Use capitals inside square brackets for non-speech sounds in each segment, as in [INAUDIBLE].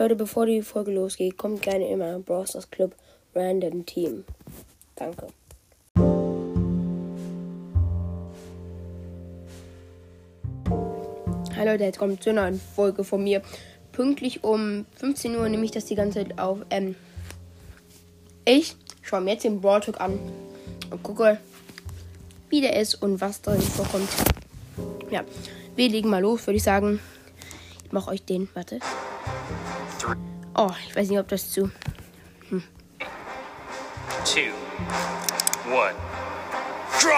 Leute, bevor die Folge losgeht, kommt gerne immer Browsers Club Random Team. Danke. Hi Leute, jetzt kommt zu einer Folge von mir. Pünktlich um 15 Uhr nehme ich das die ganze Zeit auf. Ähm, ich schaue mir jetzt den Brawl Talk an und gucke, wie der ist und was drin vorkommt. Ja, wir legen mal los, würde ich sagen. Ich mache euch den, warte. Oh, ich weiß nicht, ob das zu. two, one. Draw!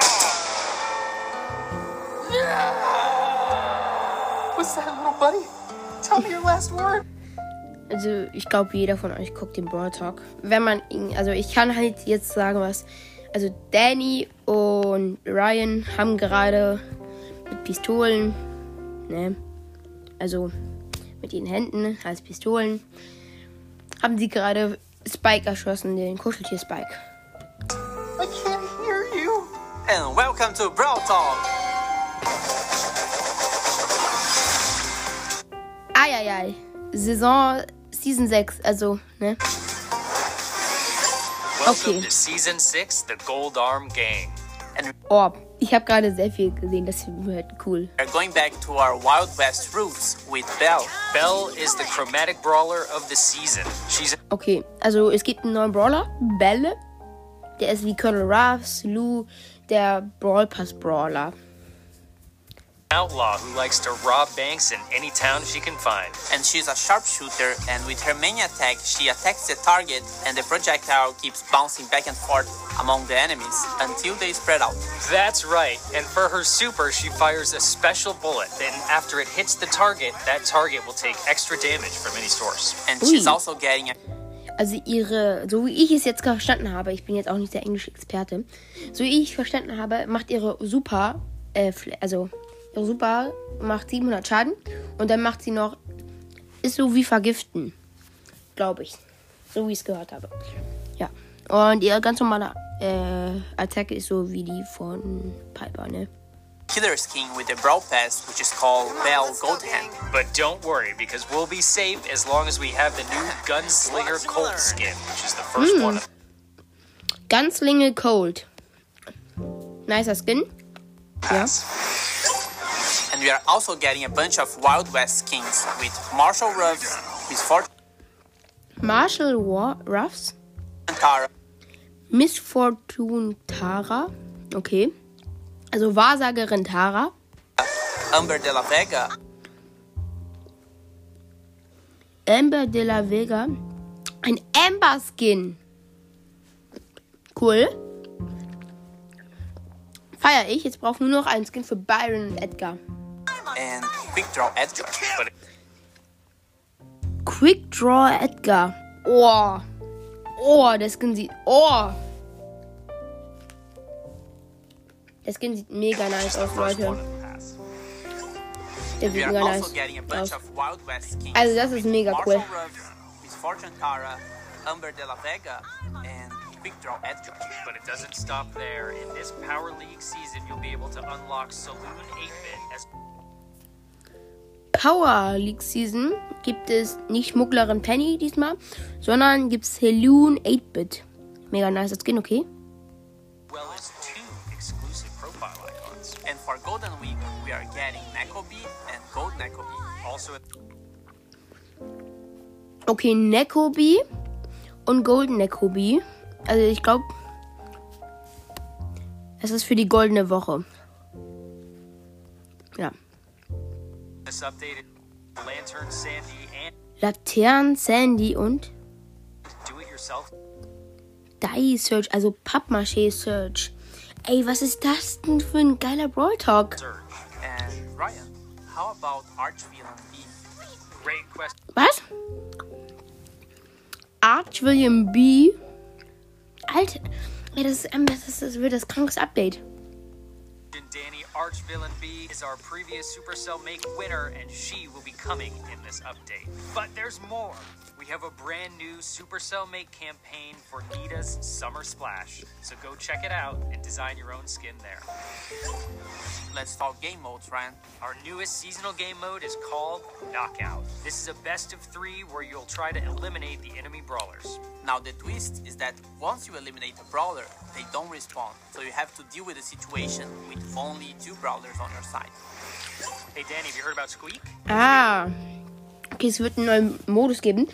What's that, little buddy? Tell me your last word. Also, ich glaube, jeder von euch guckt den Brawl Talk. Wenn man ihn. Also, ich kann halt jetzt sagen, was. Also, Danny und Ryan haben gerade mit Pistolen. Ne? Also, mit ihren Händen als Pistolen. Haben sie gerade Spike erschossen, den Kuscheltier Spike. I can't hear you. And welcome to Brawl Talk. Eieiei. Saison Season 6, also, ne? Welcome Okay. to Season 6, the Gold Arm Gang. Oh, ich habe gerade sehr viel gesehen, das wird cool. We're going back to our Wild West roots with Belle. Belle is the chromatic brawler of the season. She's Okay, also es gibt einen neuen Brawler, Belle. Der ist wie Colonel Ruffs, Lou, der Brawl Pass Brawler. An outlaw who likes to rob banks in any town she can find. And she's a sharpshooter, and with her main attack, she attacks the target, and the projectile keeps bouncing back and forth among the enemies until they spread out. That's right. And for her super, she fires a special bullet. Then after it hits the target, that target will take extra damage from any source. And she's also getting a Also ihre, so wie ich es jetzt verstanden habe, ich bin jetzt auch nicht der englische Experte, so wie ich verstanden habe, macht ihre Super, äh, also ihre Super macht 700 Schaden und dann macht sie noch, ist so wie Vergiften, glaube ich, so wie ich es gehört habe. Ja, und ihre ganz normale äh, Attacke ist so wie die von Piper, ne? killer skin with the Brawl Pass, which is called Belle Goldhand. But don't worry, because we'll be safe as long as we have the new Gunslinger Colt skin, which is the first one. of- Ganzlinge Cold. Nicer Skin. Ja. And we are also getting a bunch of Wild West skins with Marshall Ruffs, Miss Fortune Marshall War Ruffs. Tara, Miss Fortune Tara. Okay. Also Wahrsagerin Tara. Amber de la Vega, Amber de la Vega. Ein Amber Skin. Cool. Feier ich. Jetzt brauchen wir nur noch einen Skin für Byron und Edgar. And Quick Draw Edgar. But Quick Draw Edgar. Oh. Oh, der Skin sieht. Oh. Der Skin sieht mega nice aus, Leute. Der sieht mega nice aus. of Wild West skins. Also das ist mega cool. Ruffs, Fortune Tara, Amber de la Vega, and Quick Draw Edgar. But it doesn't stop there. In this Power League season, you'll be able to unlock Saloon 8-Bit as Power League Season gibt es nicht Schmugglerin Penny diesmal, sondern gibt es Heloon 8-Bit. Mega nice Skin, okay? well as two exclusive profile icons. And for Golden Week, we are getting Nekobi and Gold Nekobi. Also, Okay, Nekobi und Golden Nekobi. Also ich glaube, es ist für die goldene Woche. Ja. Laternen, Sandy und Die Search, also Pappmaché Search. Ey, was ist das denn für ein geiler Brawl Talk? search. And Ryan, how about Archvillain B? Great question. Was? Arch William B. Alter, ey, das, ist, das, ist, das wird das krankes Update. Danny Archvillain B is our previous Supercell Make winner, and she will be coming in this update. But there's more. We have a brand new Supercell Make campaign for Nita's Summer Splash. So go check it out and design your own skin there. Let's talk game modes, Ryan. Our newest seasonal game mode is called Knockout. This is a best of three where you'll try to eliminate the enemy brawlers. Now the twist is that once you eliminate a brawler, they don't respawn, so you have to deal with the situation with only two brawlers on your side. Hey Danny, have you heard about Squeak? Ah. Okay, es wird einen neuen Modus geben.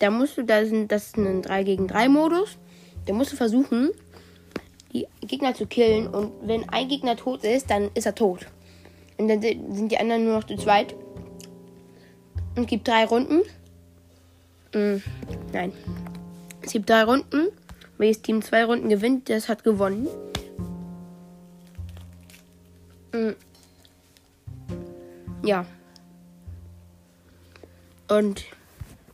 Da musst du, das ist ein 3 gegen 3 Modus. Da musst du versuchen, die Gegner zu killen. Und wenn ein Gegner tot ist, dann ist er tot. Und dann sind die anderen nur noch zu zweit. Und gibt drei Runden. Hm, nein. Es gibt drei Runden. Welches Team zwei Runden gewinnt, das hat gewonnen. Hm. Ja. Und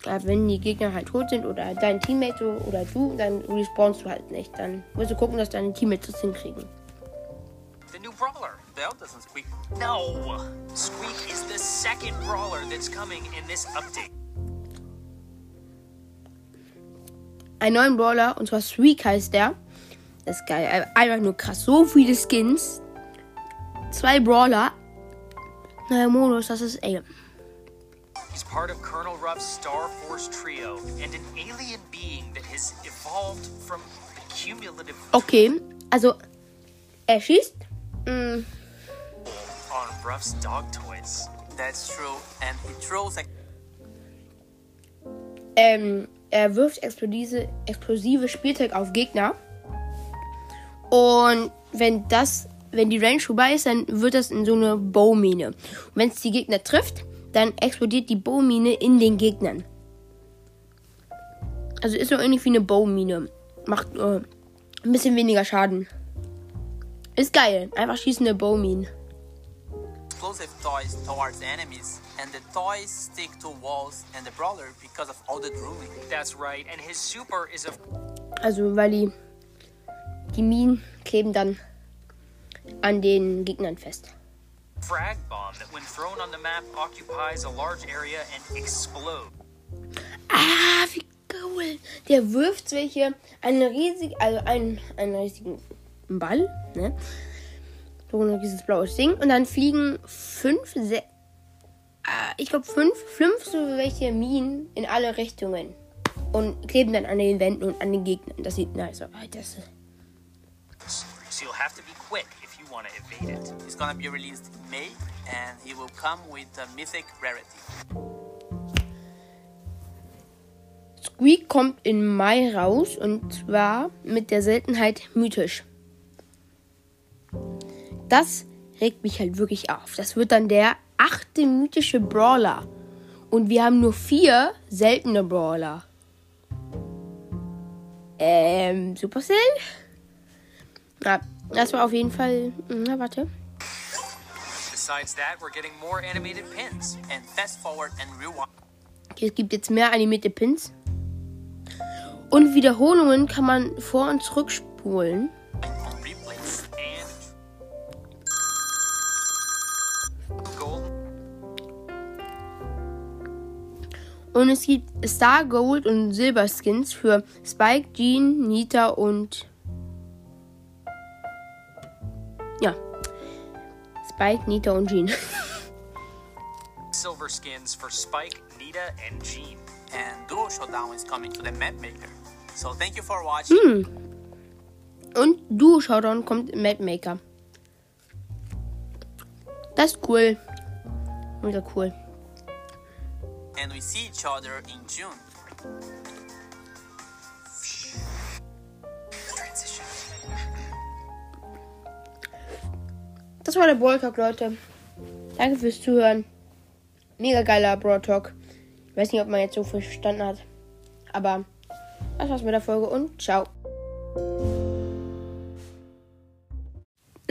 wenn die Gegner halt tot sind oder dein Teammate oder du, dann respawnst du halt nicht. Dann musst du gucken, dass deine Teammates das hinkriegen. The new brawler. Bell doesn't squeak. No! Squeak is the second brawler that's coming in this update. Einen neuen Brawler, und zwar Sweek heißt der. Das ist geil. Einfach nur krass. So viele Skins. Zwei Brawler. Neuer Modus, das ist ey. He's part of Colonel Ruff's Star Force trio and an alien being that has evolved from the cumulative Okay, also er schießt. Mm, on Ruff's dog toys. That's true, and he throws a ähm, er wirft explosive, explosive Spielzeug auf Gegner. Und wenn das, wenn die Range vorbei ist, dann wird das in so eine Bowmine. Und wenn es die Gegner trifft, dann explodiert die Bowmine in den Gegnern. Also ist so ähnlich wie eine Bowmine. Macht äh, ein bisschen weniger Schaden. Ist geil. Einfach schießende Bowmine. explosive toys towards enemies, and the toys stick to walls and the brawler because of all the drooling. That's right, and his super is a Also weil die, die Minen kleben dann an den Gegnern fest. Frag bomb that, when thrown on the map, occupies a large area and explodes. Ah, wie cool. Der wirft welche, eine riesige, also einen, einen riesigen Ball, ne? So ein dieses blaues Ding. Und dann fliegen fünf, se ah, ich glaube fünf, fünf so welche Minen in alle Richtungen. Und kleben dann an den Wänden und an den Gegnern. Das sieht nice aus. Das ist So quick if you want to evade it. He's gonna be released in May, and he will come with a mythic rarity. Squeak kommt im Mai raus und zwar mit der Seltenheit mythisch. Das regt mich halt wirklich auf. Das wird dann der achte mythische Brawler. Und wir haben nur vier seltene Brawler. Ähm, Supercell? Ja, das war auf jeden Fall. Na, warte. Okay, es gibt jetzt mehr animierte Pins. Und Wiederholungen kann man vor- und zurückspulen. Und es gibt Star Gold und Silber Skins für Spike, Jean, Nita und. Spike, Nita und Jean. silver skins for Spike, Nita, and Jean. And Duo Showdown is coming to the map maker. So thank you for watching. Und Duo Showdown kommt im Map Maker. Das ist cool. Mega cool. And we see each other in June. Das war der Brawl Talk, Leute. Danke fürs Zuhören. Mega geiler Brawl Talk. Ich weiß nicht, ob man jetzt so viel verstanden hat. Aber das war's mit der Folge und ciao.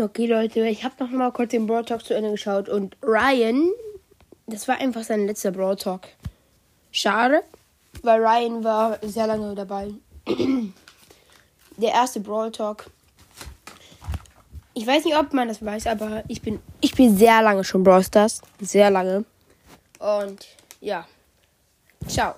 Okay, Leute, ich habe noch mal kurz den Brawl Talk zu Ende geschaut und Ryan, das war einfach sein letzter Brawl Talk. Schade, weil Ryan war sehr lange dabei. [CLEARS THROAT] Der erste Brawl Talk ich weiß nicht, ob man das weiß, aber ich bin, ich bin sehr lange schon Brawl Stars. Sehr lange. Und ja. Ciao.